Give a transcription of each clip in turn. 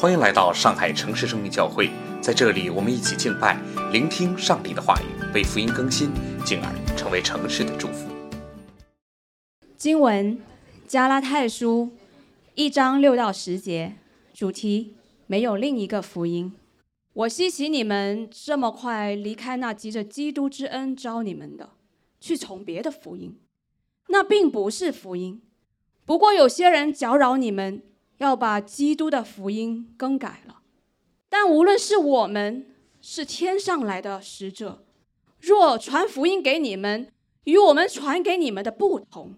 欢迎来到上海城市生命教会，在这里，我们一起敬拜，聆听上帝的话语，为福音更新，进而成为城市的祝福。经文：加拉太书一章六到十节，主题：没有另一个福音。我希奇你们这么快离开那急着基督之恩招你们的，去从别的福音，那并不是福音。不过有些人搅扰你们。要把基督的福音更改了，但无论是我们是天上来的使者，若传福音给你们与我们传给你们的不同，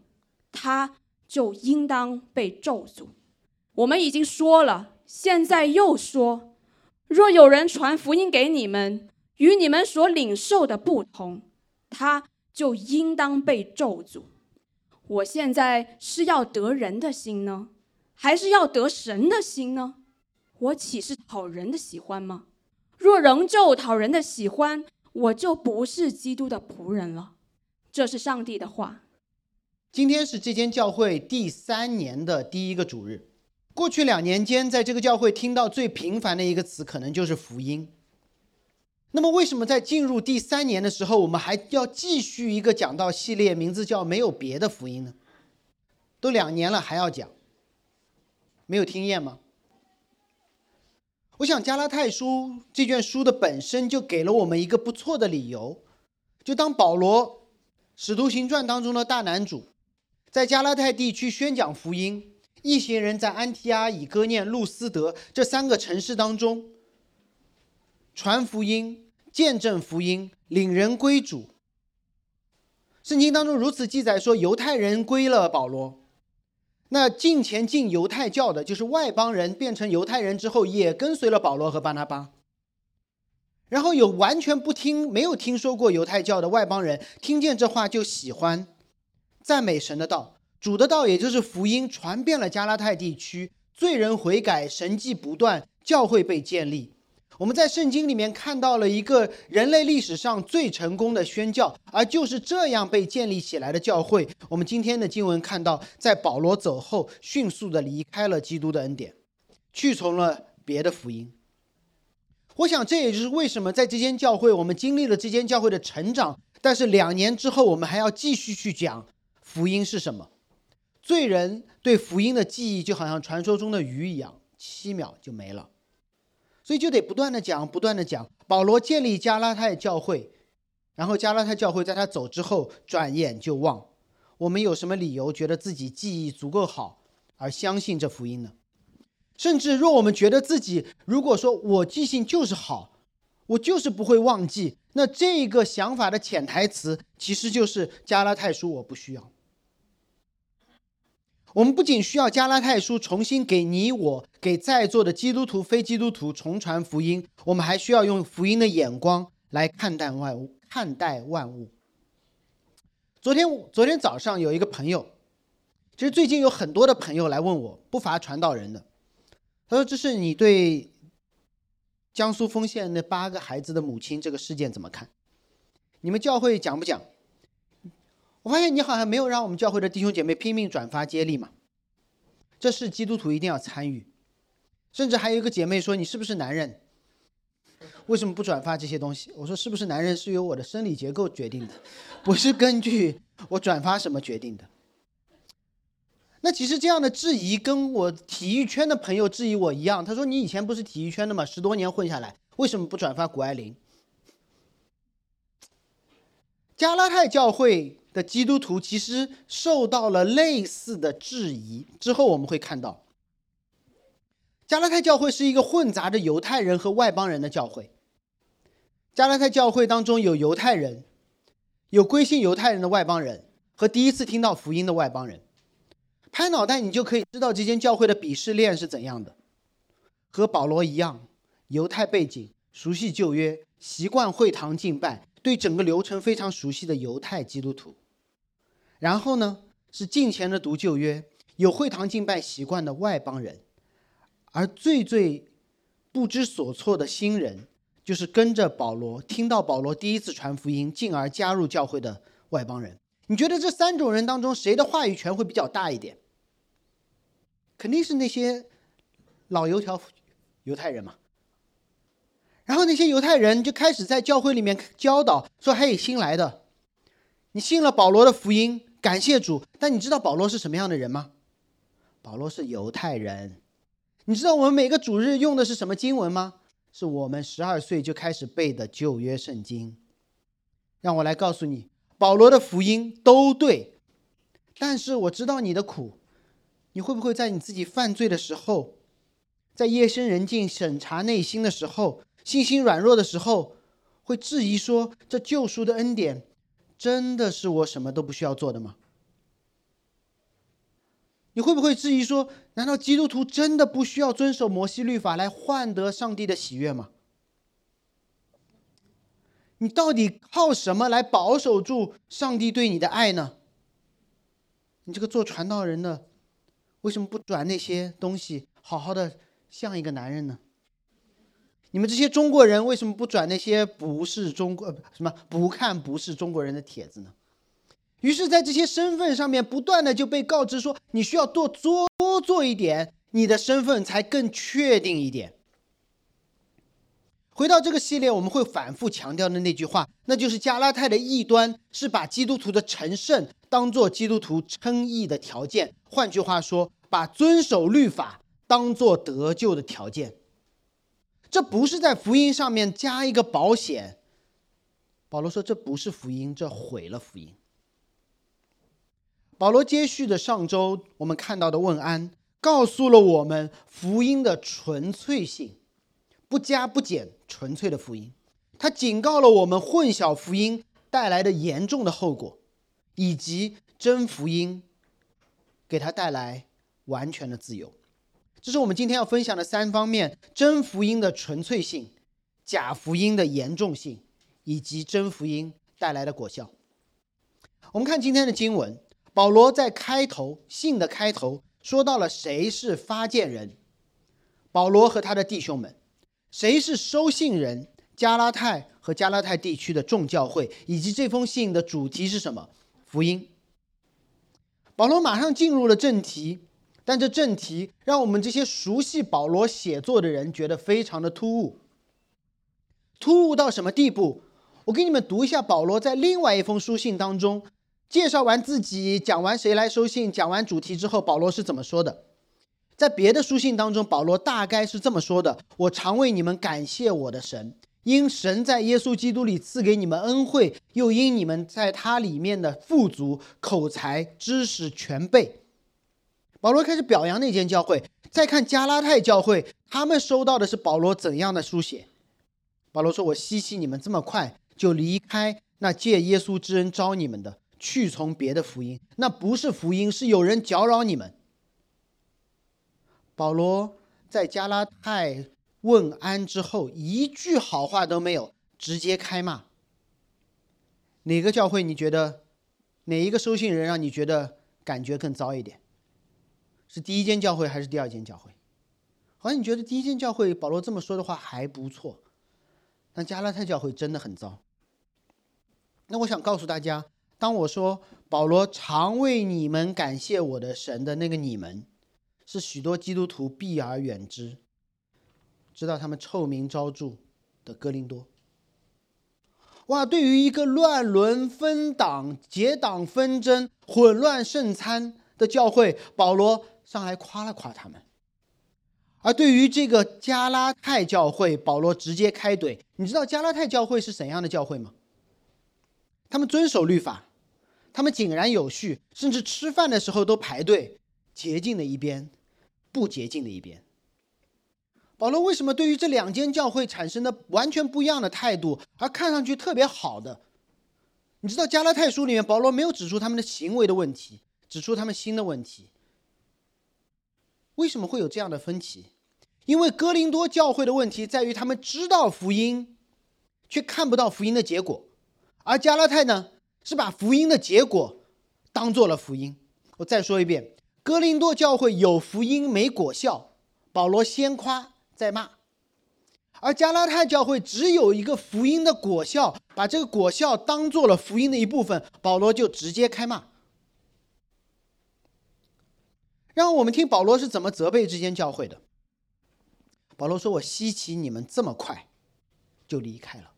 他就应当被咒诅。我们已经说了，现在又说：若有人传福音给你们与你们所领受的不同，他就应当被咒诅。我现在是要得人的心呢？还是要得神的心呢？我岂是讨人的喜欢吗？若仍旧讨人的喜欢，我就不是基督的仆人了。这是上帝的话。今天是这间教会第三年的第一个主日。过去两年间，在这个教会听到最频繁的一个词，可能就是福音。那么，为什么在进入第三年的时候，我们还要继续一个讲道系列，名字叫“没有别的福音”呢？都两年了，还要讲。没有听厌吗？我想加拉太书这卷书的本身就给了我们一个不错的理由，就当保罗使徒行传当中的大男主，在加拉太地区宣讲福音，一行人在安提阿、以哥念、路斯德这三个城市当中传福音、见证福音、领人归主。圣经当中如此记载说，犹太人归了保罗。那进前进犹太教的，就是外邦人变成犹太人之后，也跟随了保罗和巴拿巴。然后有完全不听、没有听说过犹太教的外邦人，听见这话就喜欢赞美神的道，主的道，也就是福音，传遍了加拉太地区，罪人悔改，神迹不断，教会被建立。我们在圣经里面看到了一个人类历史上最成功的宣教，而就是这样被建立起来的教会。我们今天的经文看到，在保罗走后，迅速的离开了基督的恩典，去从了别的福音。我想，这也就是为什么在这间教会，我们经历了这间教会的成长，但是两年之后，我们还要继续去讲福音是什么。罪人对福音的记忆，就好像传说中的鱼一样，七秒就没了。所以就得不断的讲，不断的讲。保罗建立加拉太教会，然后加拉太教会在他走之后转眼就忘。我们有什么理由觉得自己记忆足够好而相信这福音呢？甚至若我们觉得自己如果说我记性就是好，我就是不会忘记，那这个想法的潜台词其实就是加拉太书我不需要。我们不仅需要加拉太书重新给你我、给在座的基督徒、非基督徒重传福音，我们还需要用福音的眼光来看待万物。看待万物。昨天，昨天早上有一个朋友，其实最近有很多的朋友来问我，不乏传道人的。他说：“这是你对江苏丰县那八个孩子的母亲这个事件怎么看？你们教会讲不讲？”我发现你好像没有让我们教会的弟兄姐妹拼命转发接力嘛，这是基督徒一定要参与。甚至还有一个姐妹说：“你是不是男人？为什么不转发这些东西？”我说：“是不是男人是由我的生理结构决定的，不是根据我转发什么决定的。”那其实这样的质疑跟我体育圈的朋友质疑我一样，他说：“你以前不是体育圈的吗？十多年混下来，为什么不转发谷爱凌？”加拉太教会。的基督徒其实受到了类似的质疑。之后我们会看到，加拉太教会是一个混杂着犹太人和外邦人的教会。加拉太教会当中有犹太人，有归信犹太人的外邦人和第一次听到福音的外邦人。拍脑袋你就可以知道这间教会的鄙视链是怎样的。和保罗一样，犹太背景，熟悉旧约，习惯会堂敬拜。对整个流程非常熟悉的犹太基督徒，然后呢是近前的读旧约、有会堂敬拜习惯的外邦人，而最最不知所措的新人，就是跟着保罗听到保罗第一次传福音，进而加入教会的外邦人。你觉得这三种人当中，谁的话语权会比较大一点？肯定是那些老油条犹太人嘛。然后那些犹太人就开始在教会里面教导说：“嘿，新来的，你信了保罗的福音，感谢主。但你知道保罗是什么样的人吗？保罗是犹太人。你知道我们每个主日用的是什么经文吗？是我们十二岁就开始背的旧约圣经。让我来告诉你，保罗的福音都对。但是我知道你的苦，你会不会在你自己犯罪的时候，在夜深人静审查内心的时候，信心软弱的时候，会质疑说：这救赎的恩典，真的是我什么都不需要做的吗？你会不会质疑说：难道基督徒真的不需要遵守摩西律法来换得上帝的喜悦吗？你到底靠什么来保守住上帝对你的爱呢？你这个做传道人的，为什么不转那些东西，好好的像一个男人呢？你们这些中国人为什么不转那些不是中国呃什么不看不是中国人的帖子呢？于是，在这些身份上面，不断的就被告知说，你需要多做多做一点，你的身份才更确定一点。回到这个系列，我们会反复强调的那句话，那就是加拉太的异端是把基督徒的成圣当做基督徒称义的条件。换句话说，把遵守律法当做得救的条件。这不是在福音上面加一个保险。保罗说，这不是福音，这毁了福音。保罗接续的上周我们看到的问安，告诉了我们福音的纯粹性。不加不减，纯粹的福音，他警告了我们混淆福音带来的严重的后果，以及真福音给他带来完全的自由。这是我们今天要分享的三方面：真福音的纯粹性、假福音的严重性，以及真福音带来的果效。我们看今天的经文，保罗在开头信的开头说到了谁是发件人，保罗和他的弟兄们。谁是收信人？加拉太和加拉太地区的众教会，以及这封信的主题是什么？福音。保罗马上进入了正题，但这正题让我们这些熟悉保罗写作的人觉得非常的突兀。突兀到什么地步？我给你们读一下保罗在另外一封书信当中，介绍完自己，讲完谁来收信，讲完主题之后，保罗是怎么说的。在别的书信当中，保罗大概是这么说的：“我常为你们感谢我的神，因神在耶稣基督里赐给你们恩惠，又因你们在他里面的富足、口才、知识全备。”保罗开始表扬那间教会。再看加拉太教会，他们收到的是保罗怎样的书写？保罗说：“我稀奇你们这么快就离开那借耶稣之恩招你们的，去从别的福音。那不是福音，是有人搅扰你们。”保罗在加拉太问安之后，一句好话都没有，直接开骂。哪个教会你觉得，哪一个收信人让你觉得感觉更糟一点？是第一间教会还是第二间教会？好像你觉得第一间教会保罗这么说的话还不错，但加拉太教会真的很糟。那我想告诉大家，当我说保罗常为你们感谢我的神的那个你们。是许多基督徒避而远之，知道他们臭名昭著的哥林多。哇，对于一个乱伦、分党、结党纷争、混乱圣餐的教会，保罗上来夸了夸他们；而对于这个加拉太教会，保罗直接开怼。你知道加拉太教会是怎样的教会吗？他们遵守律法，他们井然有序，甚至吃饭的时候都排队，洁净的一边。不洁净的一边。保罗为什么对于这两间教会产生的完全不一样的态度，而看上去特别好的？你知道加拉太书里面，保罗没有指出他们的行为的问题，指出他们心的问题。为什么会有这样的分歧？因为哥林多教会的问题在于他们知道福音，却看不到福音的结果，而加拉太呢，是把福音的结果当做了福音。我再说一遍。哥林多教会有福音没果效，保罗先夸再骂；而加拉太教会只有一个福音的果效，把这个果效当做了福音的一部分，保罗就直接开骂。让我们听保罗是怎么责备这间教会的。保罗说：“我稀奇你们这么快就离开了，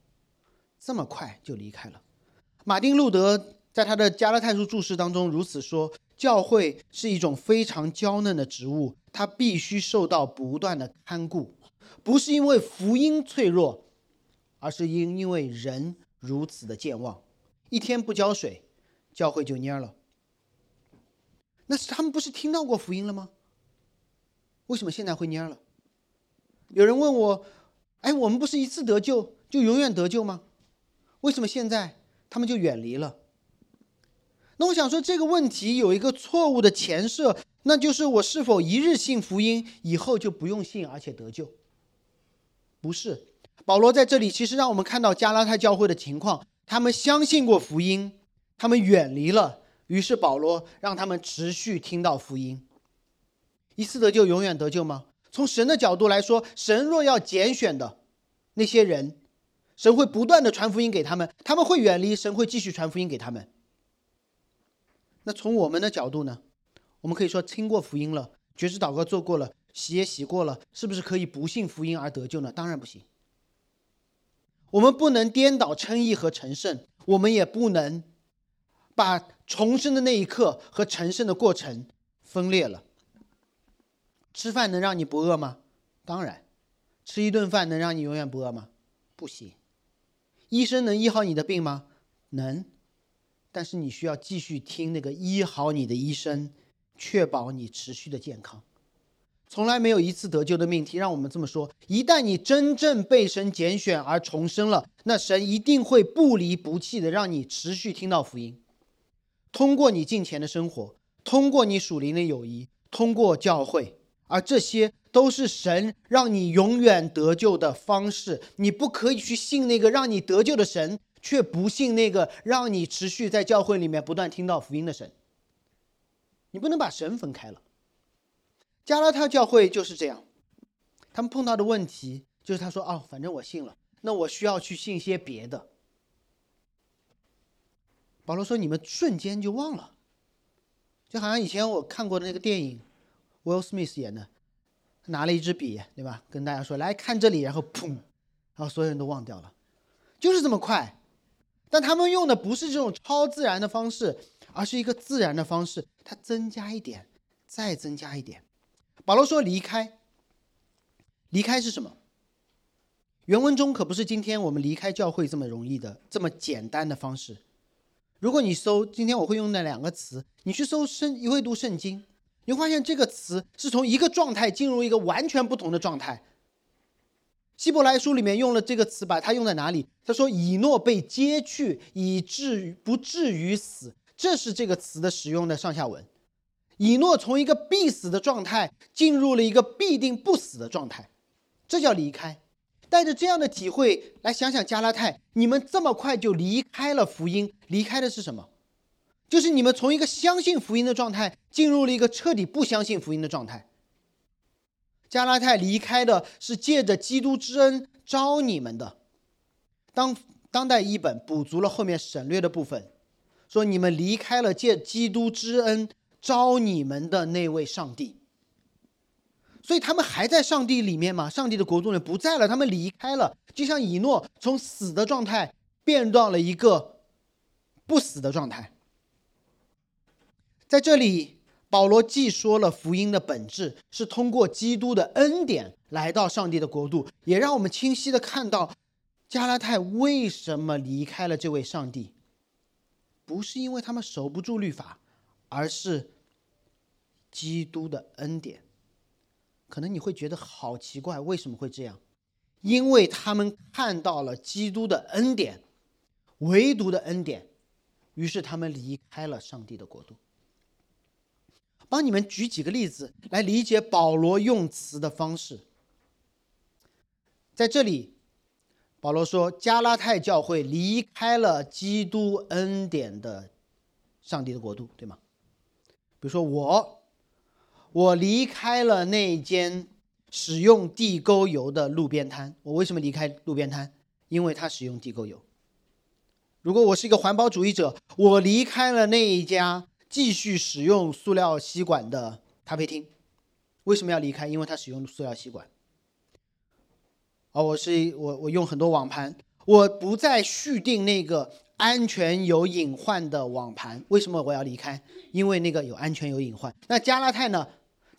这么快就离开了。”马丁·路德在他的加拉太书注释当中如此说：“教会是一种非常娇嫩的植物，它必须受到不断的看顾，不是因为福音脆弱，而是因因为人如此的健忘，一天不浇水，教会就蔫了。那是他们不是听到过福音了吗？为什么现在会蔫了？”有人问我：“哎，我们不是一次得救就永远得救吗？为什么现在他们就远离了？”那我想说，这个问题有一个错误的前设，那就是我是否一日信福音，以后就不用信而且得救？不是，保罗在这里其实让我们看到加拉太教会的情况，他们相信过福音，他们远离了，于是保罗让他们持续听到福音。一次得救，永远得救吗？从神的角度来说，神若要拣选的那些人，神会不断的传福音给他们，他们会远离，神会继续传福音给他们。那从我们的角度呢？我们可以说听过福音了，绝志祷告做过了，洗也洗过了，是不是可以不信福音而得救呢？当然不行。我们不能颠倒称义和成圣，我们也不能把重生的那一刻和成圣的过程分裂了。吃饭能让你不饿吗？当然，吃一顿饭能让你永远不饿吗？不行。医生能医好你的病吗？能，但是你需要继续听那个医好你的医生，确保你持续的健康。从来没有一次得救的命题让我们这么说：一旦你真正被神拣选而重生了，那神一定会不离不弃的让你持续听到福音，通过你敬虔的生活，通过你属灵的友谊，通过教会。而这些都是神让你永远得救的方式。你不可以去信那个让你得救的神，却不信那个让你持续在教会里面不断听到福音的神。你不能把神分开了。加拉太教会就是这样，他们碰到的问题就是他说：“哦，反正我信了，那我需要去信些别的。”保罗说：“你们瞬间就忘了，就好像以前我看过的那个电影。” Will Smith 演的，拿了一支笔，对吧？跟大家说：“来看这里。”然后砰，然后所有人都忘掉了，就是这么快。但他们用的不是这种超自然的方式，而是一个自然的方式。它增加一点，再增加一点。保罗说：“离开，离开是什么？”原文中可不是今天我们离开教会这么容易的、这么简单的方式。如果你搜今天我会用那两个词，你去搜圣，你会读圣经。你会发现这个词是从一个状态进入一个完全不同的状态。希伯来书里面用了这个词，把它用在哪里？他说：“以诺被接去，以至于不至于死。”这是这个词的使用的上下文。以诺从一个必死的状态进入了一个必定不死的状态，这叫离开。带着这样的体会来想想加拉太，你们这么快就离开了福音，离开的是什么？就是你们从一个相信福音的状态进入了一个彻底不相信福音的状态。加拉太离开的是借着基督之恩招你们的。当当代译本补足了后面省略的部分，说你们离开了借基督之恩招你们的那位上帝。所以他们还在上帝里面吗？上帝的国度呢不在了，他们离开了，就像以诺从死的状态变到了一个不死的状态。在这里，保罗既说了福音的本质是通过基督的恩典来到上帝的国度，也让我们清晰的看到加拉太为什么离开了这位上帝，不是因为他们守不住律法，而是基督的恩典。可能你会觉得好奇怪，为什么会这样？因为他们看到了基督的恩典，唯独的恩典，于是他们离开了上帝的国度。帮你们举几个例子来理解保罗用词的方式。在这里，保罗说加拉太教会离开了基督恩典的上帝的国度，对吗？比如说我，我离开了那间使用地沟油的路边摊。我为什么离开路边摊？因为他使用地沟油。如果我是一个环保主义者，我离开了那一家。继续使用塑料吸管的咖啡厅，为什么要离开？因为他使用塑料吸管。啊，我是我我用很多网盘，我不再续订那个安全有隐患的网盘。为什么我要离开？因为那个有安全有隐患。那加拉泰呢？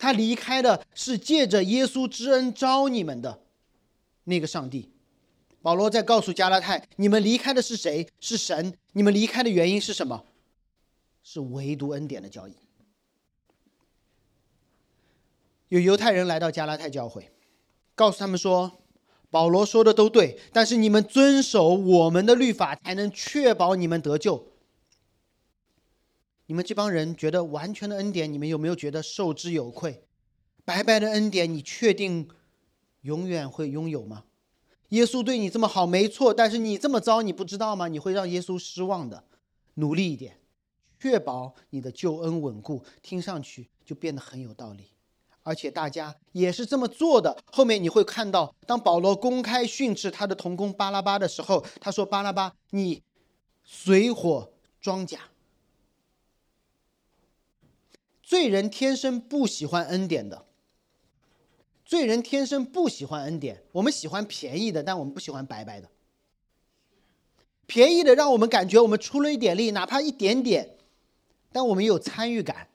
他离开的是借着耶稣之恩招你们的那个上帝。保罗在告诉加拉太：你们离开的是谁？是神。你们离开的原因是什么？是唯独恩典的交易。有犹太人来到加拉太教会，告诉他们说：“保罗说的都对，但是你们遵守我们的律法，才能确保你们得救。”你们这帮人觉得完全的恩典，你们有没有觉得受之有愧？白白的恩典，你确定永远会拥有吗？耶稣对你这么好，没错，但是你这么糟，你不知道吗？你会让耶稣失望的。努力一点，确保你的救恩稳固，听上去就变得很有道理。而且大家也是这么做的。后面你会看到，当保罗公开训斥他的同工巴拉巴的时候，他说：“巴拉巴，你随火装甲。”罪人天生不喜欢恩典的。罪人天生不喜欢恩典，我们喜欢便宜的，但我们不喜欢白白的。便宜的让我们感觉我们出了一点力，哪怕一点点，但我们有参与感。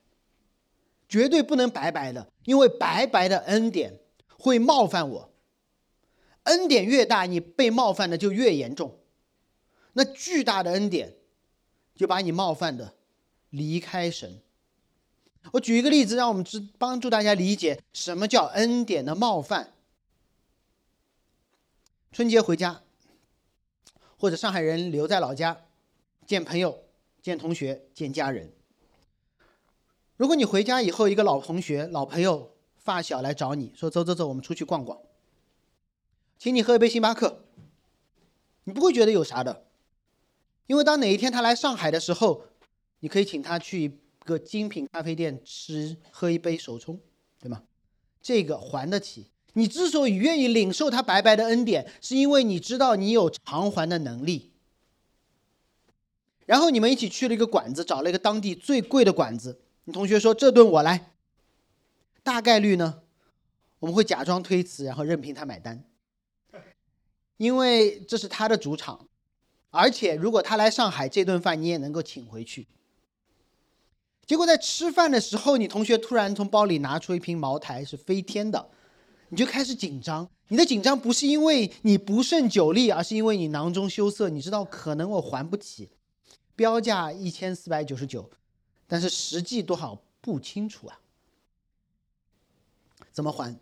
绝对不能白白的，因为白白的恩典会冒犯我。恩典越大，你被冒犯的就越严重。那巨大的恩典，就把你冒犯的离开神。我举一个例子，让我们知帮助大家理解什么叫恩典的冒犯。春节回家，或者上海人留在老家，见朋友、见同学、见家人。如果你回家以后，一个老同学、老朋友、发小来找你说：“走走走，我们出去逛逛，请你喝一杯星巴克。”你不会觉得有啥的，因为当哪一天他来上海的时候，你可以请他去。个精品咖啡店吃喝一杯手冲，对吗？这个还得起。你之所以愿意领受他白白的恩典，是因为你知道你有偿还的能力。然后你们一起去了一个馆子，找了一个当地最贵的馆子。你同学说这顿我来。大概率呢，我们会假装推辞，然后任凭他买单，因为这是他的主场。而且如果他来上海，这顿饭你也能够请回去。结果在吃饭的时候，你同学突然从包里拿出一瓶茅台，是飞天的，你就开始紧张。你的紧张不是因为你不胜酒力，而是因为你囊中羞涩。你知道可能我还不起，标价一千四百九十九，但是实际多少不清楚啊，怎么还？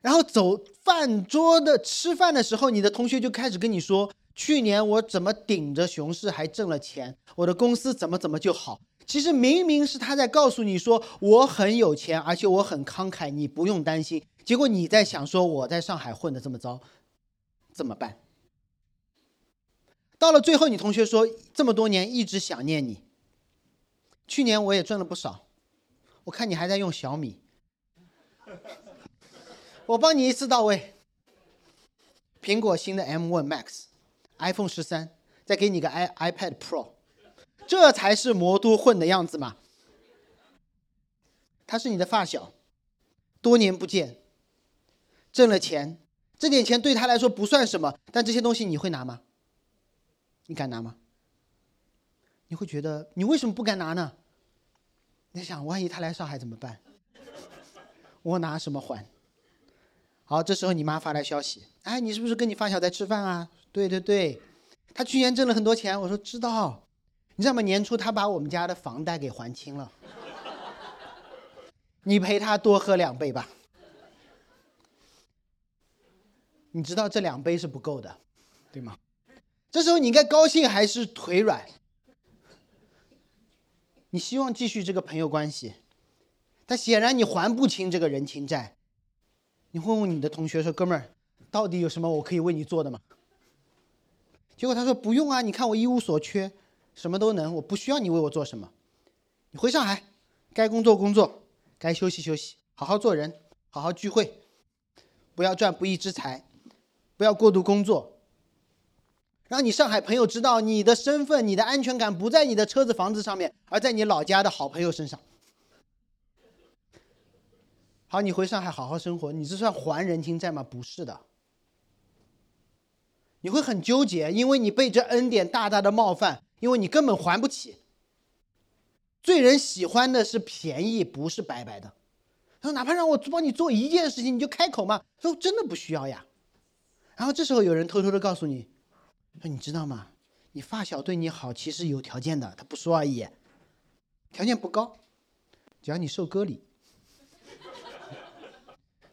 然后走饭桌的吃饭的时候，你的同学就开始跟你说，去年我怎么顶着熊市还挣了钱，我的公司怎么怎么就好。其实明明是他在告诉你说我很有钱，而且我很慷慨，你不用担心。结果你在想说我在上海混的这么糟，怎么办？到了最后，你同学说这么多年一直想念你。去年我也赚了不少，我看你还在用小米，我帮你一次到位。苹果新的 M1 Max，iPhone 十三，再给你个 i iPad Pro。这才是魔都混的样子嘛！他是你的发小，多年不见，挣了钱，这点钱对他来说不算什么，但这些东西你会拿吗？你敢拿吗？你会觉得你为什么不敢拿呢？你想，万一他来上海怎么办？我拿什么还？好，这时候你妈发来消息，哎，你是不是跟你发小在吃饭啊？对对对，他去年挣了很多钱。我说知道。你知道吗？年初他把我们家的房贷给还清了，你陪他多喝两杯吧。你知道这两杯是不够的，对吗？这时候你应该高兴还是腿软？你希望继续这个朋友关系，但显然你还不清这个人情债。你问问你的同学说：“哥们儿，到底有什么我可以为你做的吗？”结果他说：“不用啊，你看我一无所缺。”什么都能，我不需要你为我做什么。你回上海，该工作工作，该休息休息，好好做人，好好聚会，不要赚不义之财，不要过度工作，让你上海朋友知道你的身份，你的安全感不在你的车子房子上面，而在你老家的好朋友身上。好，你回上海好好生活，你这算还人情债吗？不是的，你会很纠结，因为你被这恩典大大的冒犯，因为你根本还不起。罪人喜欢的是便宜，不是白白的。他说：“哪怕让我帮你做一件事情，你就开口嘛。”他说：“真的不需要呀。”然后这时候有人偷偷的告诉你：“说你知道吗？你发小对你好，其实有条件的，他不说而已，条件不高，只要你受割礼，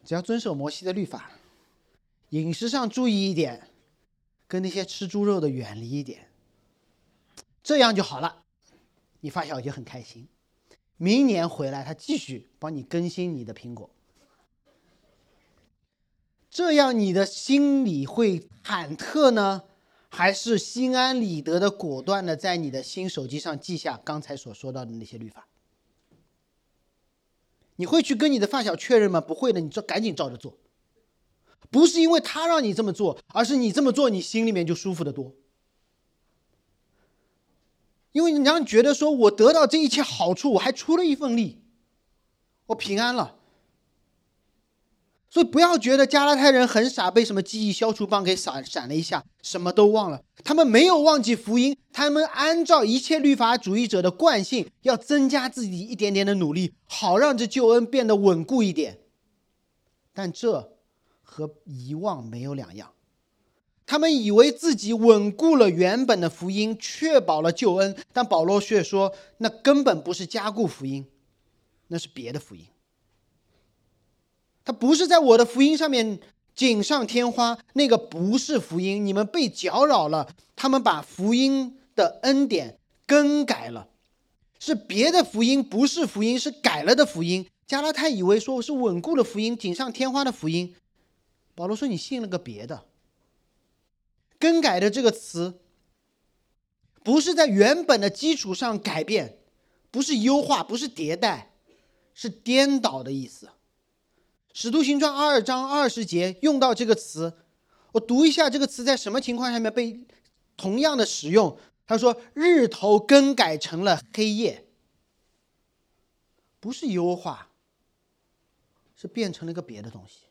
只要遵守摩西的律法，饮食上注意一点，跟那些吃猪肉的远离一点，这样就好了。”你发小就很开心，明年回来他继续帮你更新你的苹果，这样你的心里会忐忑呢，还是心安理得的果断的在你的新手机上记下刚才所说到的那些律法？你会去跟你的发小确认吗？不会的，你就赶紧照着做，不是因为他让你这么做，而是你这么做，你心里面就舒服的多。因为你让觉得说，我得到这一切好处，我还出了一份力，我平安了。所以不要觉得加拉太人很傻，被什么记忆消除棒给闪闪了一下，什么都忘了。他们没有忘记福音，他们按照一切律法主义者的惯性，要增加自己一点点的努力，好让这救恩变得稳固一点。但这和遗忘没有两样。他们以为自己稳固了原本的福音，确保了救恩，但保罗却说，那根本不是加固福音，那是别的福音。他不是在我的福音上面锦上添花，那个不是福音，你们被搅扰了。他们把福音的恩典更改了，是别的福音，不是福音，是改了的福音。加拉太以为说我是稳固的福音，锦上添花的福音，保罗说你信了个别的。更改的这个词，不是在原本的基础上改变，不是优化，不是迭代，是颠倒的意思。使徒行传二章二十节用到这个词，我读一下这个词在什么情况下面被同样的使用。他说：“日头更改成了黑夜，不是优化，是变成了一个别的东西。”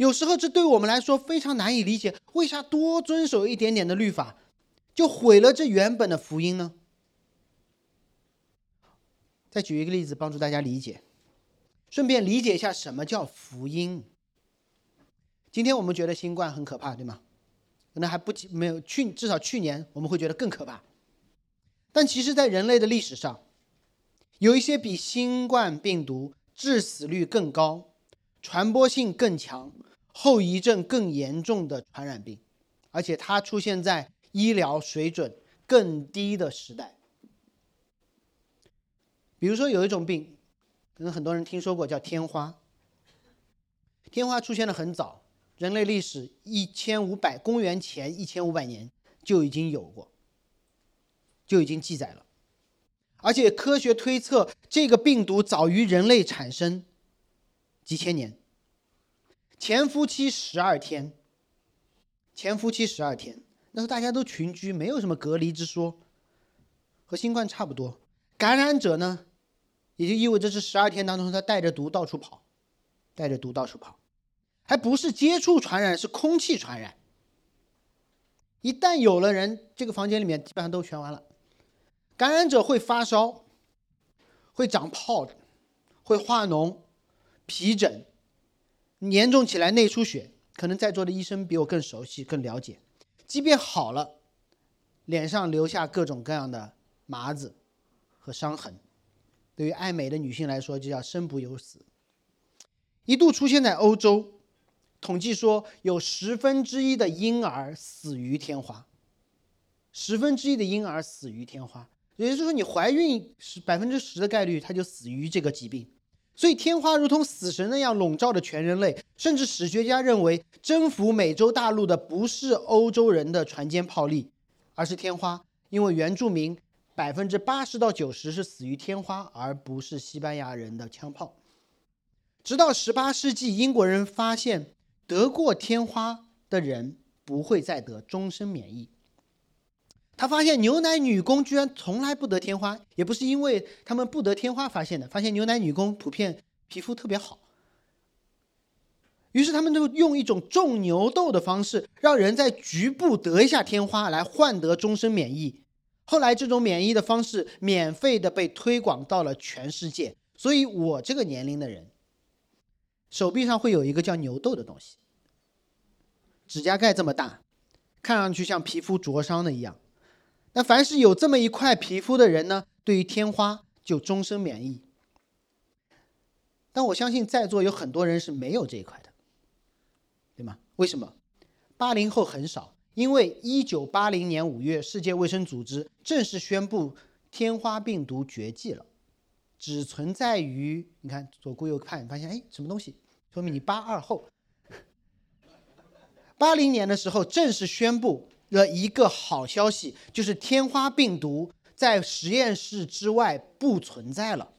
有时候这对我们来说非常难以理解，为啥多遵守一点点的律法，就毁了这原本的福音呢？再举一个例子，帮助大家理解，顺便理解一下什么叫福音。今天我们觉得新冠很可怕，对吗？可能还不没有去，至少去年我们会觉得更可怕。但其实，在人类的历史上，有一些比新冠病毒致死率更高、传播性更强。后遗症更严重的传染病，而且它出现在医疗水准更低的时代。比如说有一种病，可能很多人听说过，叫天花。天花出现的很早，人类历史一千五百公元前一千五百年就已经有过，就已经记载了。而且科学推测，这个病毒早于人类产生几千年。潜伏期十二天，潜伏期十二天，那时候大家都群居，没有什么隔离之说，和新冠差不多。感染者呢，也就意味着这十二天当中，他带着毒到处跑，带着毒到处跑，还不是接触传染，是空气传染。一旦有了人，这个房间里面基本上都全完了。感染者会发烧，会长泡，会化脓、皮疹。严重起来内出血，可能在座的医生比我更熟悉、更了解。即便好了，脸上留下各种各样的麻子和伤痕，对于爱美的女性来说，就叫生不由死。一度出现在欧洲，统计说有十分之一的婴儿死于天花，十分之一的婴儿死于天花，也就是说，你怀孕是百分之十的概率，他就死于这个疾病。所以，天花如同死神那样笼罩着全人类，甚至史学家认为，征服美洲大陆的不是欧洲人的船坚炮利，而是天花，因为原住民百分之八十到九十是死于天花，而不是西班牙人的枪炮。直到十八世纪，英国人发现得过天花的人不会再得，终身免疫。他发现牛奶女工居然从来不得天花，也不是因为他们不得天花发现的。发现牛奶女工普遍皮肤特别好，于是他们就用一种种牛痘的方式，让人在局部得一下天花，来换得终身免疫。后来这种免疫的方式免费的被推广到了全世界，所以我这个年龄的人，手臂上会有一个叫牛痘的东西，指甲盖这么大，看上去像皮肤灼伤的一样。那凡是有这么一块皮肤的人呢，对于天花就终身免疫。但我相信在座有很多人是没有这一块的，对吗？为什么？八零后很少。因为一九八零年五月，世界卫生组织正式宣布天花病毒绝迹了，只存在于你看左顾右看，发现哎什么东西？说明你八二后。八零年的时候正式宣布了一个好消息，就是天花病毒在实验室之外不存在了。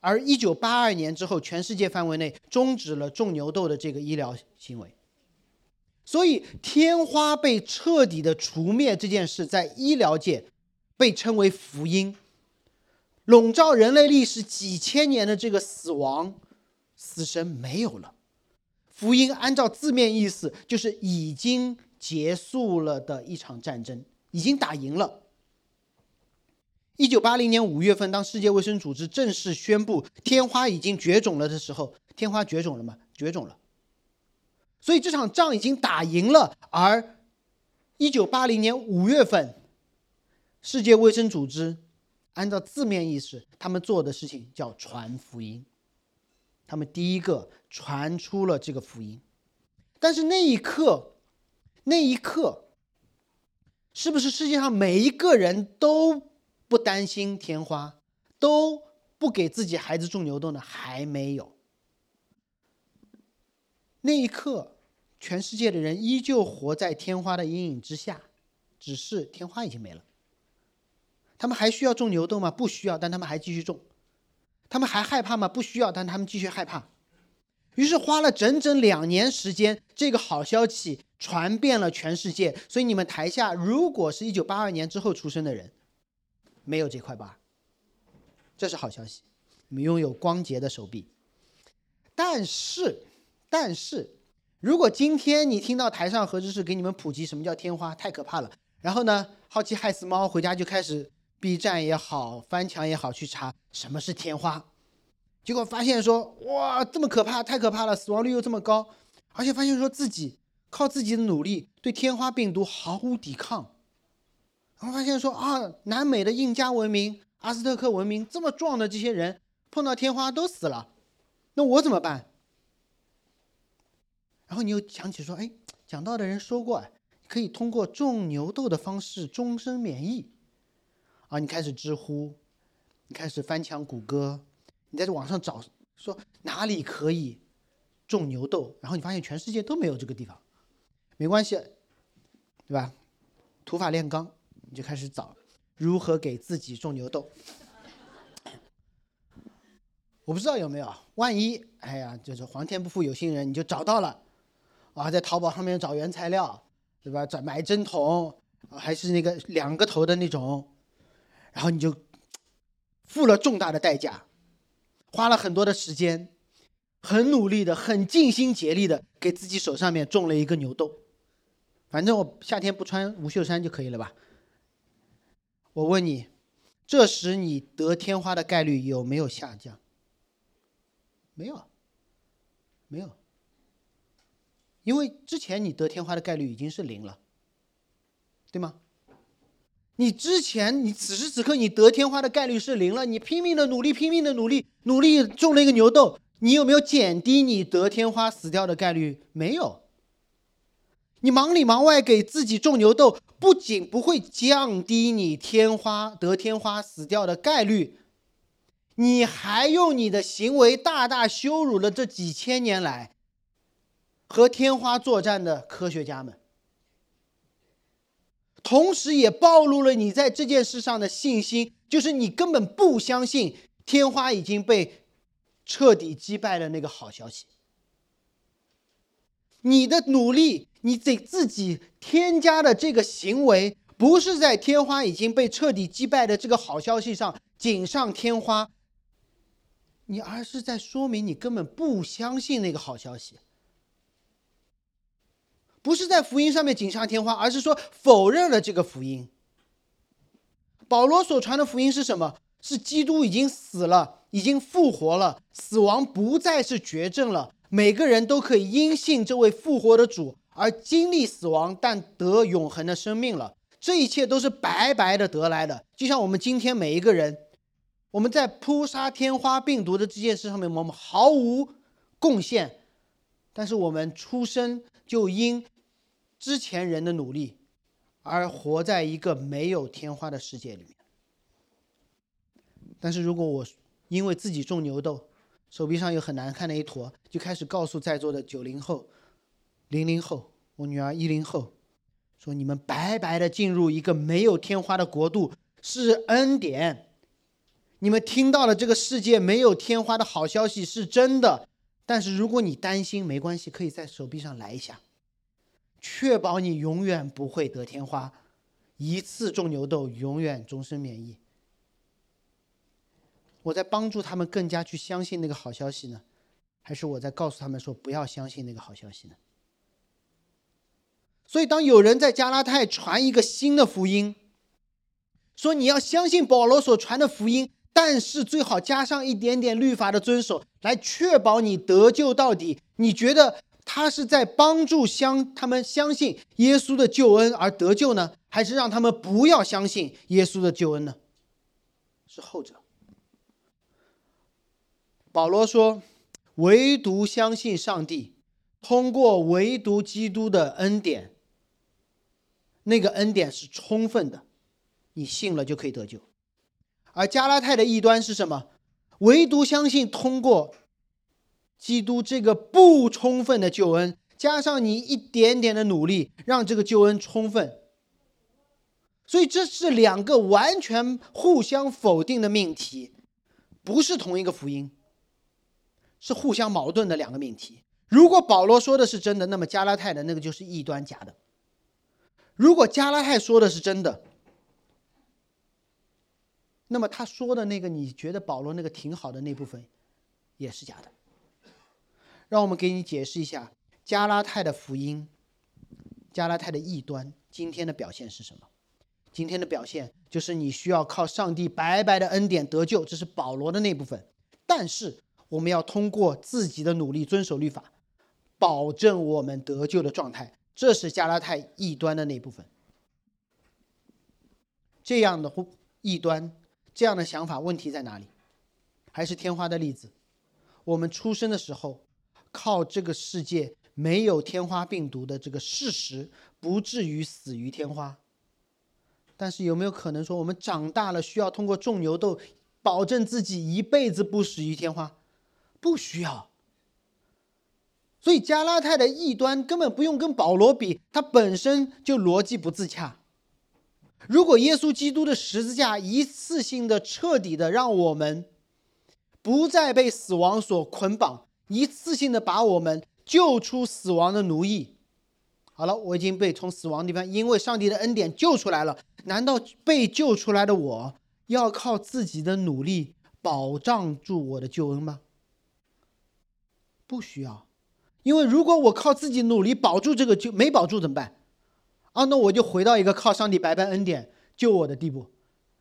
而一九八二年之后，全世界范围内终止了种牛痘的这个医疗行为。所以，天花被彻底的除灭这件事，在医疗界被称为福音，笼罩人类历史几千年的这个死亡、死神没有了。福音按照字面意思，就是已经结束了的一场战争，已经打赢了。一九八零年五月份，当世界卫生组织正式宣布天花已经绝种了的时候，天花绝种了吗？绝种了。所以这场仗已经打赢了，而一九八零年五月份，世界卫生组织按照字面意思，他们做的事情叫传福音，他们第一个传出了这个福音。但是那一刻，那一刻，是不是世界上每一个人都不担心天花，都不给自己孩子种牛痘呢？还没有。那一刻。全世界的人依旧活在天花的阴影之下，只是天花已经没了。他们还需要种牛痘吗？不需要，但他们还继续种。他们还害怕吗？不需要，但他们继续害怕。于是花了整整两年时间，这个好消息传遍了全世界。所以你们台下如果是一九八二年之后出生的人，没有这块疤，这是好消息，你们拥有光洁的手臂。但是，但是。如果今天你听到台上何知识给你们普及什么叫天花，太可怕了。然后呢，好奇害死猫，回家就开始 B 站也好，翻墙也好，去查什么是天花，结果发现说，哇，这么可怕，太可怕了，死亡率又这么高，而且发现说自己靠自己的努力对天花病毒毫无抵抗，然后发现说啊，南美的印加文明、阿斯特克文明这么壮的这些人碰到天花都死了，那我怎么办？然后你又想起说，哎，讲道的人说过，可以通过种牛痘的方式终身免疫，啊，你开始知乎，你开始翻墙谷歌，你在这网上找说哪里可以种牛痘，然后你发现全世界都没有这个地方，没关系，对吧？土法炼钢，你就开始找如何给自己种牛痘。我不知道有没有，万一，哎呀，就是皇天不负有心人，你就找到了。啊，在淘宝上面找原材料，对吧？找买针筒，还是那个两个头的那种，然后你就付了重大的代价，花了很多的时间，很努力的，很尽心竭力的给自己手上面种了一个牛痘。反正我夏天不穿无袖衫就可以了吧？我问你，这时你得天花的概率有没有下降？没有，没有。因为之前你得天花的概率已经是零了，对吗？你之前你此时此刻你得天花的概率是零了，你拼命的努力，拼命的努力，努力种了一个牛痘，你有没有减低你得天花死掉的概率？没有。你忙里忙外给自己种牛痘，不仅不会降低你天花得天花死掉的概率，你还用你的行为大大羞辱了这几千年来。和天花作战的科学家们，同时也暴露了你在这件事上的信心，就是你根本不相信天花已经被彻底击败的那个好消息。你的努力，你得自己添加的这个行为，不是在天花已经被彻底击败的这个好消息上锦上添花，你而是在说明你根本不相信那个好消息。不是在福音上面锦上添花，而是说否认了这个福音。保罗所传的福音是什么？是基督已经死了，已经复活了，死亡不再是绝症了。每个人都可以因信这位复活的主而经历死亡，但得永恒的生命了。这一切都是白白的得来的。就像我们今天每一个人，我们在扑杀天花病毒的这件事上面，我们毫无贡献，但是我们出生就因之前人的努力而活在一个没有天花的世界里面。但是如果我因为自己种牛痘，手臂上有很难看的一坨，就开始告诉在座的九零后、零零后，我女儿一零后，说你们白白的进入一个没有天花的国度是恩典，你们听到了这个世界没有天花的好消息是真的。但是如果你担心，没关系，可以在手臂上来一下，确保你永远不会得天花，一次种牛痘，永远终身免疫。我在帮助他们更加去相信那个好消息呢，还是我在告诉他们说不要相信那个好消息呢？所以，当有人在加拉太传一个新的福音，说你要相信保罗所传的福音，但是最好加上一点点律法的遵守，来确保你得救到底。你觉得他是在帮助相他们相信耶稣的救恩而得救呢，还是让他们不要相信耶稣的救恩呢？是后者。保罗说：“唯独相信上帝，通过唯独基督的恩典，那个恩典是充分的，你信了就可以得救。而加拉太的异端是什么？唯独相信通过基督这个不充分的救恩，加上你一点点的努力，让这个救恩充分。所以这是两个完全互相否定的命题，不是同一个福音。”是互相矛盾的两个命题。如果保罗说的是真的，那么加拉太的那个就是异端假的；如果加拉太说的是真的，那么他说的那个你觉得保罗那个挺好的那部分，也是假的。让我们给你解释一下加拉太的福音，加拉太的异端今天的表现是什么？今天的表现就是你需要靠上帝白白的恩典得救，这是保罗的那部分，但是。我们要通过自己的努力遵守律法，保证我们得救的状态。这是加拉太异端的那部分。这样的异端，这样的想法，问题在哪里？还是天花的例子？我们出生的时候，靠这个世界没有天花病毒的这个事实，不至于死于天花。但是有没有可能说，我们长大了需要通过种牛痘，保证自己一辈子不死于天花？不需要，所以加拉太的异端根本不用跟保罗比，他本身就逻辑不自洽。如果耶稣基督的十字架一次性的、彻底的让我们不再被死亡所捆绑，一次性的把我们救出死亡的奴役，好了，我已经被从死亡地方因为上帝的恩典救出来了。难道被救出来的我要靠自己的努力保障住我的救恩吗？不需要，因为如果我靠自己努力保住这个就没保住怎么办？啊，那我就回到一个靠上帝白白恩典救我的地步，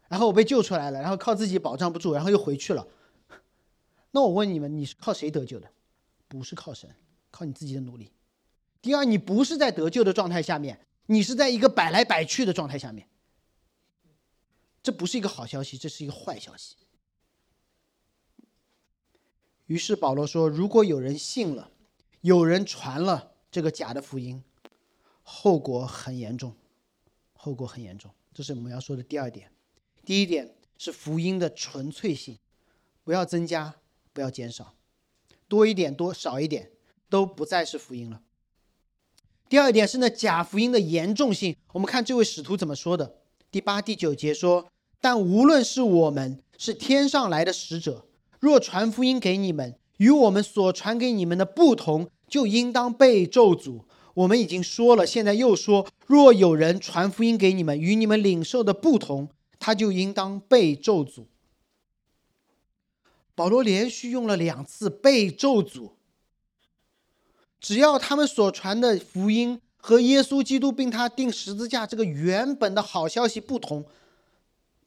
然后我被救出来了，然后靠自己保障不住，然后又回去了。那我问你们，你是靠谁得救的？不是靠神，靠你自己的努力。第二，你不是在得救的状态下面，你是在一个摆来摆去的状态下面。这不是一个好消息，这是一个坏消息。于是保罗说：“如果有人信了，有人传了这个假的福音，后果很严重，后果很严重。这是我们要说的第二点。第一点是福音的纯粹性，不要增加，不要减少，多一点多少一点都不再是福音了。第二点是呢假福音的严重性。我们看这位使徒怎么说的。第八、第九节说：但无论是我们，是天上来的使者。”若传福音给你们，与我们所传给你们的不同，就应当被咒诅。我们已经说了，现在又说：若有人传福音给你们，与你们领受的不同，他就应当被咒诅。保罗连续用了两次“被咒诅”。只要他们所传的福音和耶稣基督并他钉十字架这个原本的好消息不同。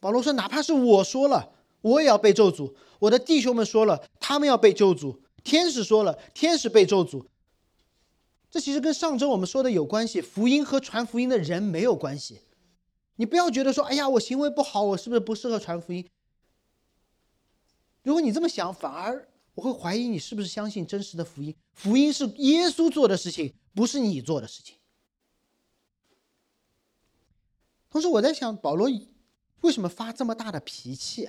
保罗说：“哪怕是我说了，我也要被咒诅；我的弟兄们说了，他们要被咒诅；天使说了，天使被咒诅。”这其实跟上周我们说的有关系。福音和传福音的人没有关系。你不要觉得说：“哎呀，我行为不好，我是不是不适合传福音？”如果你这么想，反而我会怀疑你是不是相信真实的福音。福音是耶稣做的事情，不是你做的事情。同时，我在想，保罗为什么发这么大的脾气？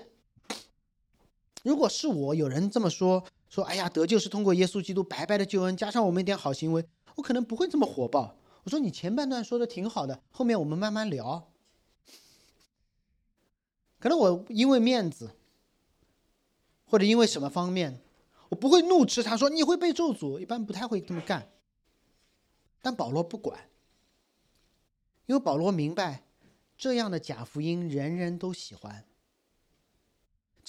如果是我，有人这么说，说：“哎呀，得救是通过耶稣基督白白的救恩，加上我们一点好行为。”我可能不会这么火爆。我说：“你前半段说的挺好的，后面我们慢慢聊。”可能我因为面子。或者因为什么方面，我不会怒斥他说你会被咒诅，一般不太会这么干。但保罗不管，因为保罗明白，这样的假福音人人都喜欢。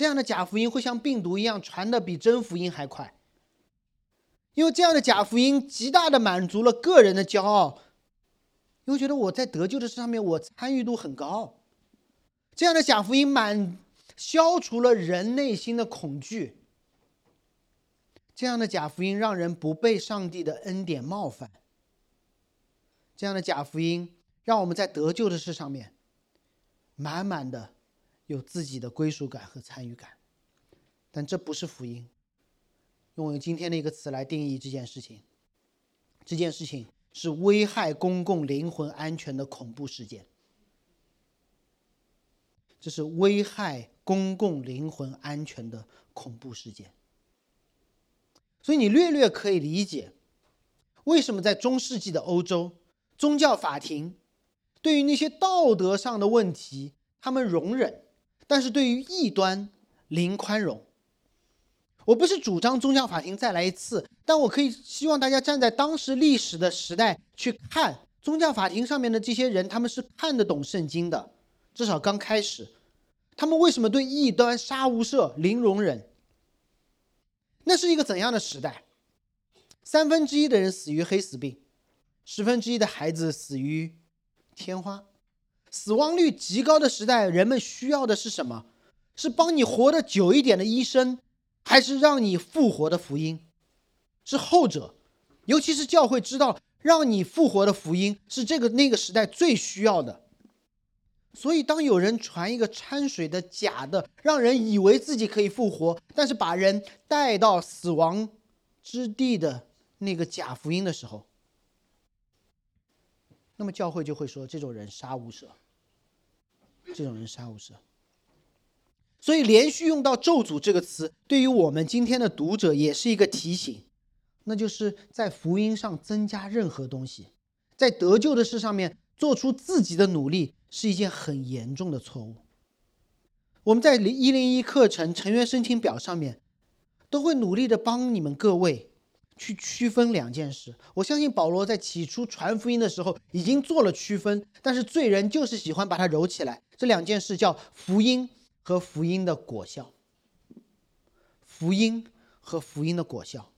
这样的假福音会像病毒一样传的比真福音还快，因为这样的假福音极大的满足了个人的骄傲，因为觉得我在得救的事上面我参与度很高。这样的假福音满。消除了人内心的恐惧。这样的假福音让人不被上帝的恩典冒犯。这样的假福音让我们在得救的事上面，满满的有自己的归属感和参与感。但这不是福音。用我今天的一个词来定义这件事情，这件事情是危害公共灵魂安全的恐怖事件。这是危害。公共灵魂安全的恐怖事件，所以你略略可以理解，为什么在中世纪的欧洲，宗教法庭对于那些道德上的问题他们容忍，但是对于异端零宽容。我不是主张宗教法庭再来一次，但我可以希望大家站在当时历史的时代去看宗教法庭上面的这些人，他们是看得懂圣经的，至少刚开始。他们为什么对异端杀无赦、零容忍？那是一个怎样的时代？三分之一的人死于黑死病，十分之一的孩子死于天花，死亡率极高的时代，人们需要的是什么？是帮你活得久一点的医生，还是让你复活的福音？是后者。尤其是教会知道，让你复活的福音是这个那个时代最需要的。所以，当有人传一个掺水的假的，让人以为自己可以复活，但是把人带到死亡之地的那个假福音的时候，那么教会就会说这种人杀无赦，这种人杀无赦。所以，连续用到“咒诅”这个词，对于我们今天的读者也是一个提醒，那就是在福音上增加任何东西，在得救的事上面做出自己的努力。是一件很严重的错误。我们在零一零一课程成员申请表上面，都会努力的帮你们各位去区分两件事。我相信保罗在起初传福音的时候已经做了区分，但是罪人就是喜欢把它揉起来。这两件事叫福音和福音的果效。福音和福音的果效，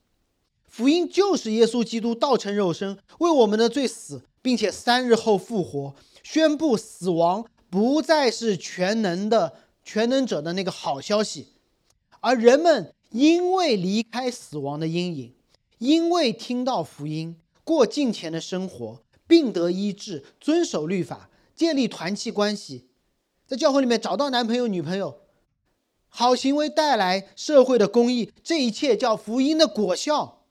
福音就是耶稣基督道成肉身，为我们的罪死，并且三日后复活。宣布死亡不再是全能的全能者的那个好消息，而人们因为离开死亡的阴影，因为听到福音，过敬虔的生活，病得医治，遵守律法，建立团契关系，在教会里面找到男朋友女朋友，好行为带来社会的公益，这一切叫福音的果效。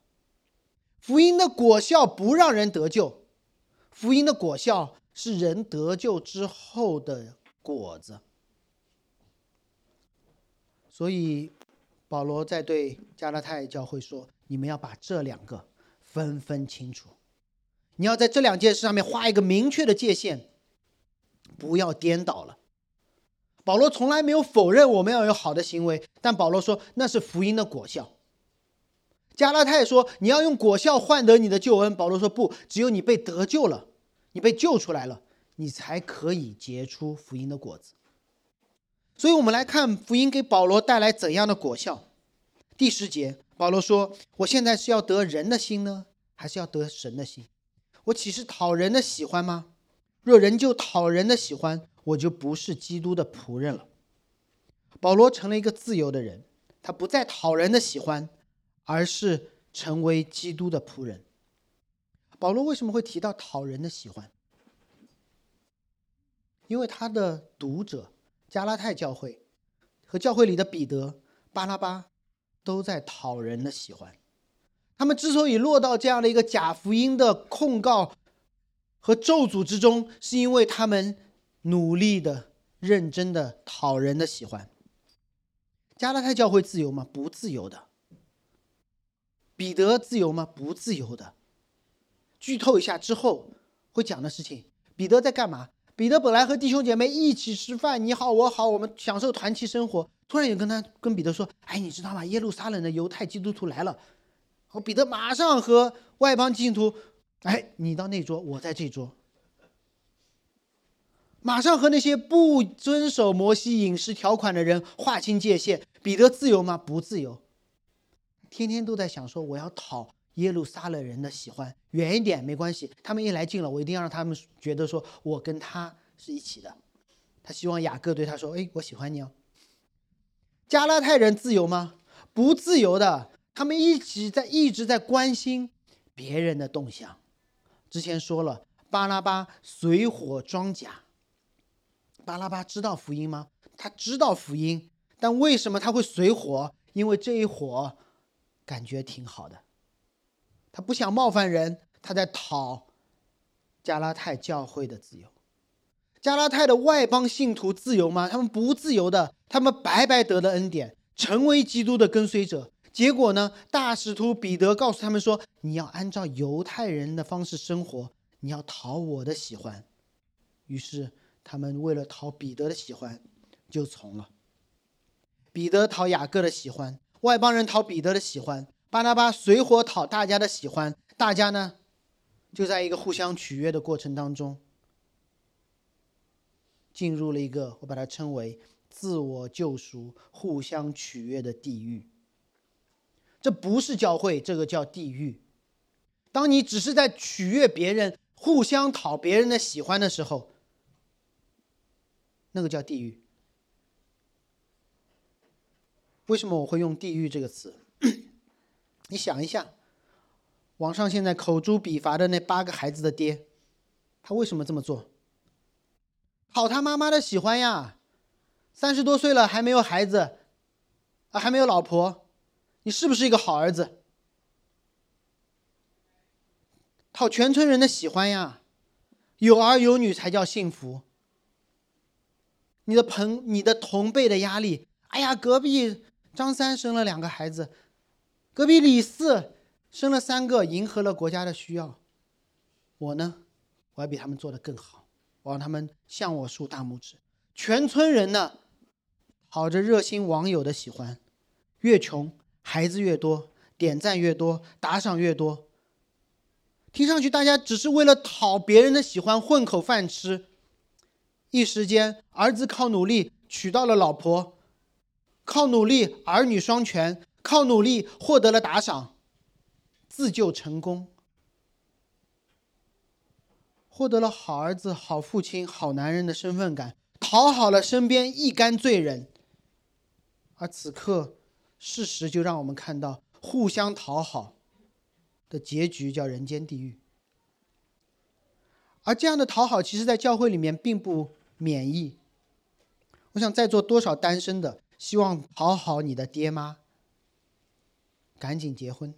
福音的果效不让人得救，福音的果效。是人得救之后的果子，所以保罗在对加拉太教会说：“你们要把这两个分分清楚，你要在这两件事上面画一个明确的界限，不要颠倒了。”保罗从来没有否认我们要有好的行为，但保罗说那是福音的果效。加拉太说你要用果效换得你的救恩，保罗说不，只有你被得救了。你被救出来了，你才可以结出福音的果子。所以，我们来看福音给保罗带来怎样的果效。第十节，保罗说：“我现在是要得人的心呢，还是要得神的心？我岂是讨人的喜欢吗？若人就讨人的喜欢，我就不是基督的仆人了。保罗成了一个自由的人，他不再讨人的喜欢，而是成为基督的仆人。保罗为什么会提到讨人的喜欢？因为他的读者加拉太教会和教会里的彼得、巴拉巴都在讨人的喜欢。他们之所以落到这样的一个假福音的控告和咒诅之中，是因为他们努力的、认真的讨人的喜欢。加拉太教会自由吗？不自由的。彼得自由吗？不自由的。剧透一下之后会讲的事情，彼得在干嘛？彼得本来和弟兄姐妹一起吃饭，你好我好，我们享受团契生活。突然有跟他跟彼得说：“哎，你知道吗？耶路撒冷的犹太基督徒来了。”后彼得马上和外邦基督徒：“哎，你到那桌，我在这桌。”马上和那些不遵守摩西饮食条款的人划清界限。彼得自由吗？不自由。天天都在想说：“我要讨。”耶路撒冷人的喜欢远一点没关系，他们一来近了，我一定要让他们觉得说我跟他是一起的。他希望雅各对他说：“哎，我喜欢你哦。”加拉太人自由吗？不自由的，他们一直在一直在关心别人的动向。之前说了，巴拉巴随火装甲。巴拉巴知道福音吗？他知道福音，但为什么他会随火？因为这一火感觉挺好的。他不想冒犯人，他在讨加拉太教会的自由。加拉太的外邦信徒自由吗？他们不自由的，他们白白得的恩典，成为基督的跟随者。结果呢？大使徒彼得告诉他们说：“你要按照犹太人的方式生活，你要讨我的喜欢。”于是他们为了讨彼得的喜欢，就从了。彼得讨雅各的喜欢，外邦人讨彼得的喜欢。巴拿巴随火讨大家的喜欢，大家呢，就在一个互相取悦的过程当中，进入了一个我把它称为自我救赎、互相取悦的地狱。这不是教会，这个叫地狱。当你只是在取悦别人、互相讨别人的喜欢的时候，那个叫地狱。为什么我会用“地狱”这个词？你想一下，网上现在口诛笔伐的那八个孩子的爹，他为什么这么做？讨他妈妈的喜欢呀！三十多岁了还没有孩子，啊还没有老婆，你是不是一个好儿子？讨全村人的喜欢呀！有儿有女才叫幸福。你的朋你的同辈的压力，哎呀，隔壁张三生了两个孩子。隔壁李四生了三个，迎合了国家的需要。我呢，我要比他们做的更好，我让他们向我竖大拇指。全村人呢，讨着热心网友的喜欢，越穷孩子越多，点赞越多，打赏越多。听上去大家只是为了讨别人的喜欢混口饭吃。一时间，儿子靠努力娶到了老婆，靠努力儿女双全。靠努力获得了打赏，自救成功，获得了好儿子、好父亲、好男人的身份感，讨好了身边一干罪人。而此刻，事实就让我们看到，互相讨好的结局叫人间地狱。而这样的讨好，其实在教会里面并不免疫。我想在座多少单身的，希望讨好你的爹妈。赶紧结婚。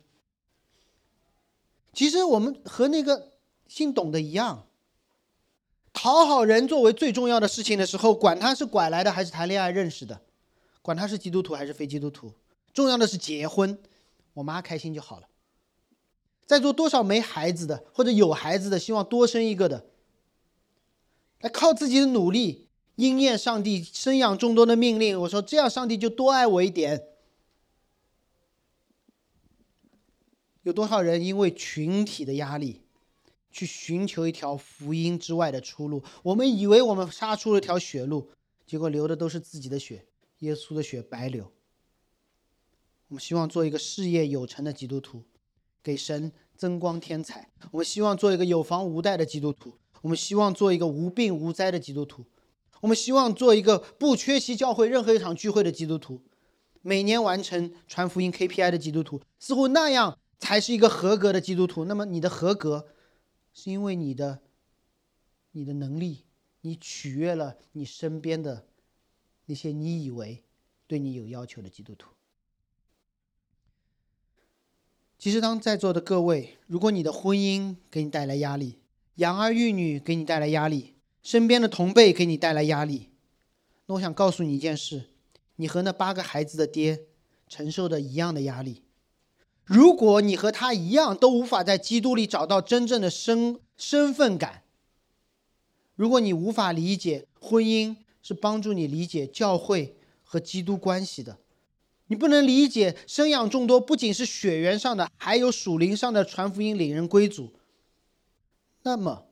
其实我们和那个姓董的一样，讨好人作为最重要的事情的时候，管他是拐来的还是谈恋爱认识的，管他是基督徒还是非基督徒，重要的是结婚，我妈开心就好了。在座多少没孩子的或者有孩子的，希望多生一个的，来靠自己的努力应验上帝生养众多的命令。我说这样，上帝就多爱我一点。有多少人因为群体的压力，去寻求一条福音之外的出路？我们以为我们杀出了条血路，结果流的都是自己的血，耶稣的血白流。我们希望做一个事业有成的基督徒，给神增光添彩。我们希望做一个有房无贷的基督徒，我们希望做一个无病无灾的基督徒，我们希望做一个不缺席教会任何一场聚会的基督徒，每年完成传福音 KPI 的基督徒，似乎那样才是一个合格的基督徒。那么你的合格，是因为你的你的能力，你取悦了你身边的那些你以为对你有要求的基督徒。其实，当在座的各位，如果你的婚姻给你带来压力，养儿育女给你带来压力，身边的同辈给你带来压力，那我想告诉你一件事：你和那八个孩子的爹承受的一样的压力。如果你和他一样都无法在基督里找到真正的身身份感，如果你无法理解婚姻是帮助你理解教会和基督关系的。你不能理解生养众多，不仅是血缘上的，还有属灵上的传福音领人归主。那么，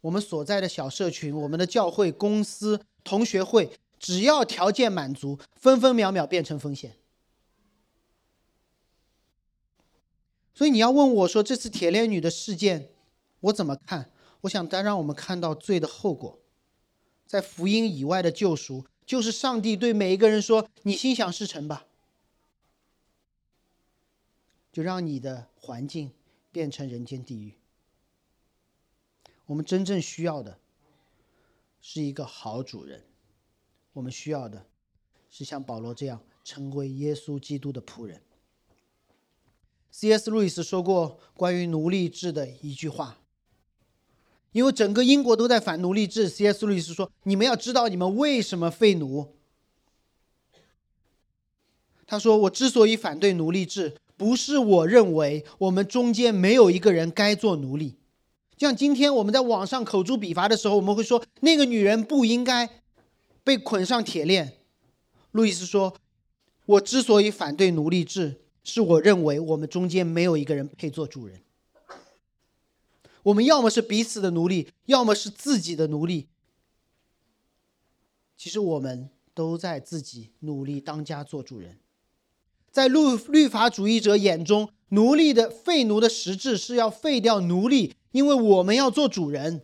我们所在的小社群、我们的教会、公司、同学会，只要条件满足，分分秒秒变成风险。所以你要问我说，这次铁链女的事件，我怎么看？我想，它让我们看到罪的后果，在福音以外的救赎，就是上帝对每一个人说：“你心想事成吧。”就让你的环境变成人间地狱。我们真正需要的是一个好主人，我们需要的是像保罗这样成为耶稣基督的仆人。C.S. 路易斯说过关于奴隶制的一句话，因为整个英国都在反奴隶制，C.S. 路易斯说：“你们要知道你们为什么废奴。”他说：“我之所以反对奴隶制。”不是我认为我们中间没有一个人该做奴隶，像今天我们在网上口诛笔伐的时候，我们会说那个女人不应该被捆上铁链。路易斯说：“我之所以反对奴隶制，是我认为我们中间没有一个人配做主人。我们要么是彼此的奴隶，要么是自己的奴隶。其实我们都在自己努力当家做主人。”在律律法主义者眼中，奴隶的废奴的实质是要废掉奴隶，因为我们要做主人；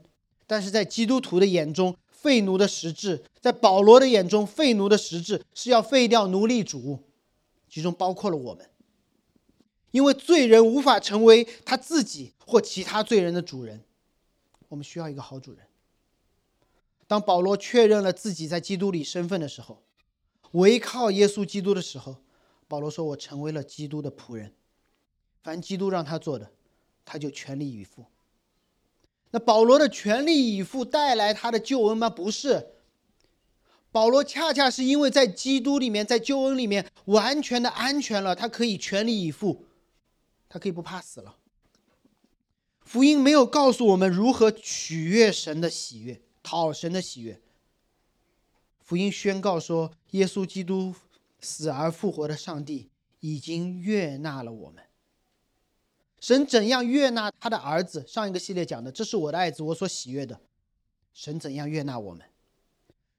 但是在基督徒的眼中，废奴的实质，在保罗的眼中，废奴的实质是要废掉奴隶主，其中包括了我们。因为罪人无法成为他自己或其他罪人的主人，我们需要一个好主人。当保罗确认了自己在基督里身份的时候，唯靠耶稣基督的时候。保罗说：“我成为了基督的仆人，凡基督让他做的，他就全力以赴。那保罗的全力以赴带来他的救恩吗？不是。保罗恰恰是因为在基督里面，在救恩里面完全的安全了，他可以全力以赴，他可以不怕死了。福音没有告诉我们如何取悦神的喜悦，讨神的喜悦。福音宣告说，耶稣基督。”死而复活的上帝已经悦纳了我们。神怎样悦纳他的儿子？上一个系列讲的，这是我的爱子，我所喜悦的。神怎样悦纳我们？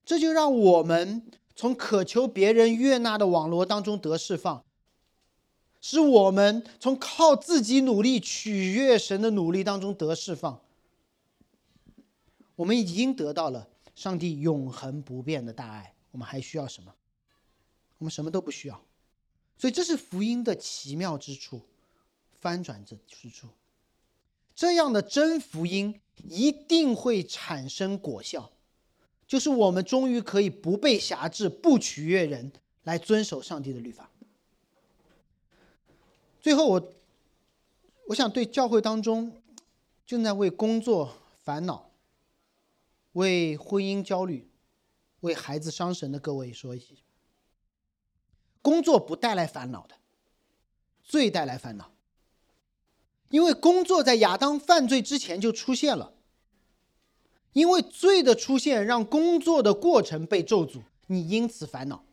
这就让我们从渴求别人悦纳的网络当中得释放，使我们从靠自己努力取悦神的努力当中得释放。我们已经得到了上帝永恒不变的大爱，我们还需要什么？我们什么都不需要，所以这是福音的奇妙之处，翻转之之处。这样的真福音一定会产生果效，就是我们终于可以不被辖制、不取悦人，来遵守上帝的律法。最后，我我想对教会当中正在为工作烦恼、为婚姻焦虑、为孩子伤神的各位说一些。工作不带来烦恼的，最带来烦恼。因为工作在亚当犯罪之前就出现了，因为罪的出现让工作的过程被咒诅，你因此烦恼。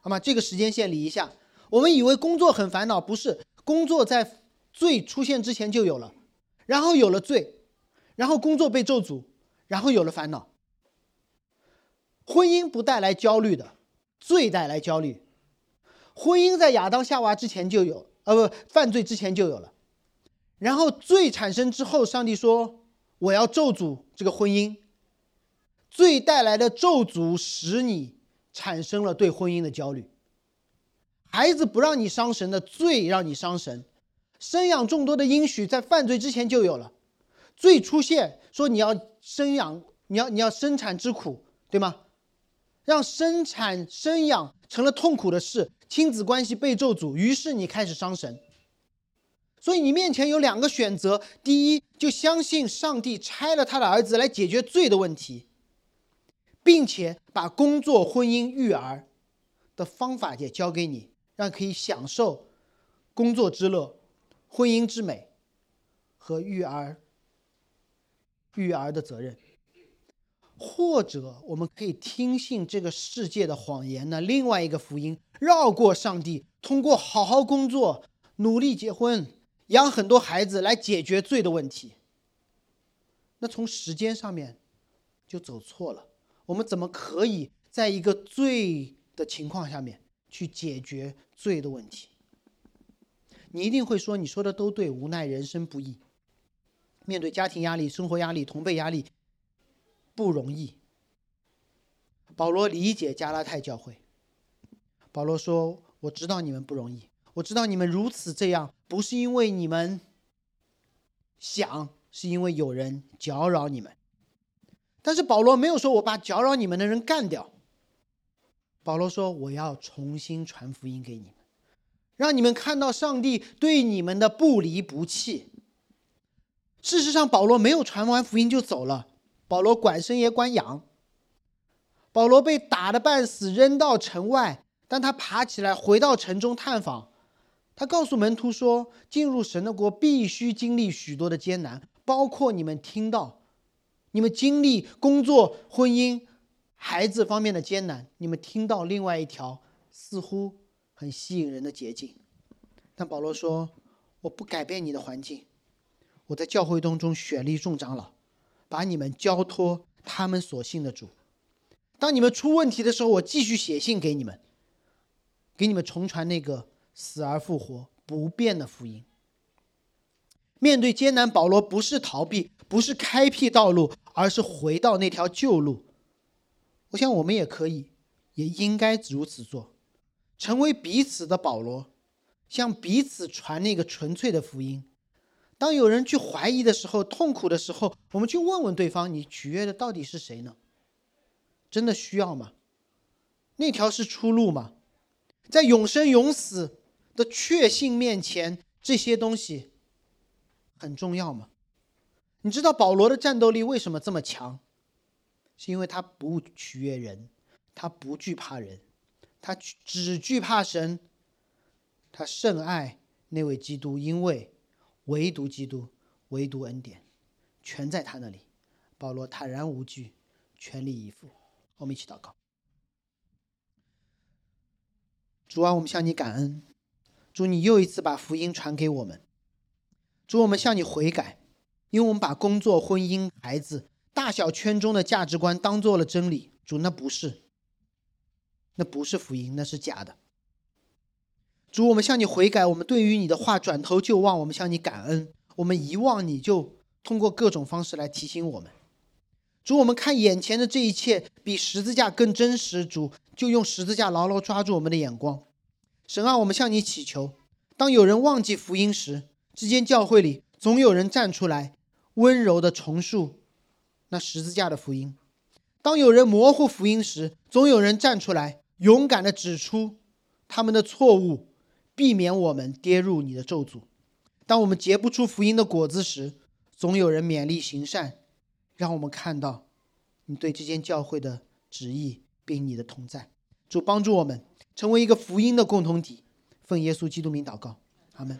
好吗？这个时间线理一下，我们以为工作很烦恼，不是？工作在罪出现之前就有了，然后有了罪，然后工作被咒诅，然后有了烦恼。婚姻不带来焦虑的，罪带来焦虑。婚姻在亚当夏娃之前就有，呃，不，犯罪之前就有了。然后罪产生之后，上帝说：“我要咒诅这个婚姻。”罪带来的咒诅使你产生了对婚姻的焦虑。孩子不让你伤神的罪让你伤神，生养众多的应许在犯罪之前就有了，罪出现说你要生养，你要你要生产之苦，对吗？让生产生养成了痛苦的事，亲子关系被咒诅，于是你开始伤神。所以你面前有两个选择：第一，就相信上帝拆了他的儿子来解决罪的问题，并且把工作、婚姻、育儿的方法也交给你。让可以享受工作之乐、婚姻之美和育儿、育儿的责任，或者我们可以听信这个世界的谎言呢？另外一个福音，绕过上帝，通过好好工作、努力结婚、养很多孩子来解决罪的问题。那从时间上面就走错了。我们怎么可以在一个罪的情况下面？去解决罪的问题，你一定会说：“你说的都对，无奈人生不易，面对家庭压力、生活压力、同辈压力，不容易。”保罗理解加拉太教会。保罗说：“我知道你们不容易，我知道你们如此这样，不是因为你们想，是因为有人搅扰你们。但是保罗没有说我把搅扰你们的人干掉。”保罗说：“我要重新传福音给你们，让你们看到上帝对你们的不离不弃。”事实上，保罗没有传完福音就走了。保罗管生也管养。保罗被打的半死，扔到城外，但他爬起来回到城中探访。他告诉门徒说：“进入神的国必须经历许多的艰难，包括你们听到、你们经历工作、婚姻。”孩子方面的艰难，你们听到另外一条似乎很吸引人的捷径，但保罗说：“我不改变你的环境，我在教会当中选立众长老，把你们交托他们所信的主。当你们出问题的时候，我继续写信给你们，给你们重传那个死而复活不变的福音。面对艰难，保罗不是逃避，不是开辟道路，而是回到那条旧路。”我想，我们也可以，也应该如此做，成为彼此的保罗，向彼此传那个纯粹的福音。当有人去怀疑的时候、痛苦的时候，我们去问问对方：你取悦的到底是谁呢？真的需要吗？那条是出路吗？在永生永死的确信面前，这些东西很重要吗？你知道保罗的战斗力为什么这么强？是因为他不取悦人，他不惧怕人，他只惧怕神。他甚爱那位基督，因为唯独基督，唯独恩典，全在他那里。保罗坦然无惧，全力以赴。我们一起祷告：主啊，我们向你感恩，主你又一次把福音传给我们。主，我们向你悔改，因为我们把工作、婚姻、孩子。大小圈中的价值观当做了真理，主那不是，那不是福音，那是假的。主，我们向你悔改，我们对于你的话转头就忘，我们向你感恩，我们遗忘你就通过各种方式来提醒我们。主，我们看眼前的这一切比十字架更真实，主就用十字架牢牢抓住我们的眼光。神啊，我们向你祈求，当有人忘记福音时，之间教会里总有人站出来，温柔的重述。那十字架的福音，当有人模糊福音时，总有人站出来，勇敢地指出他们的错误，避免我们跌入你的咒诅。当我们结不出福音的果子时，总有人勉力行善，让我们看到你对这间教会的旨意，并你的同在。主帮助我们成为一个福音的共同体。奉耶稣基督名祷告，阿门。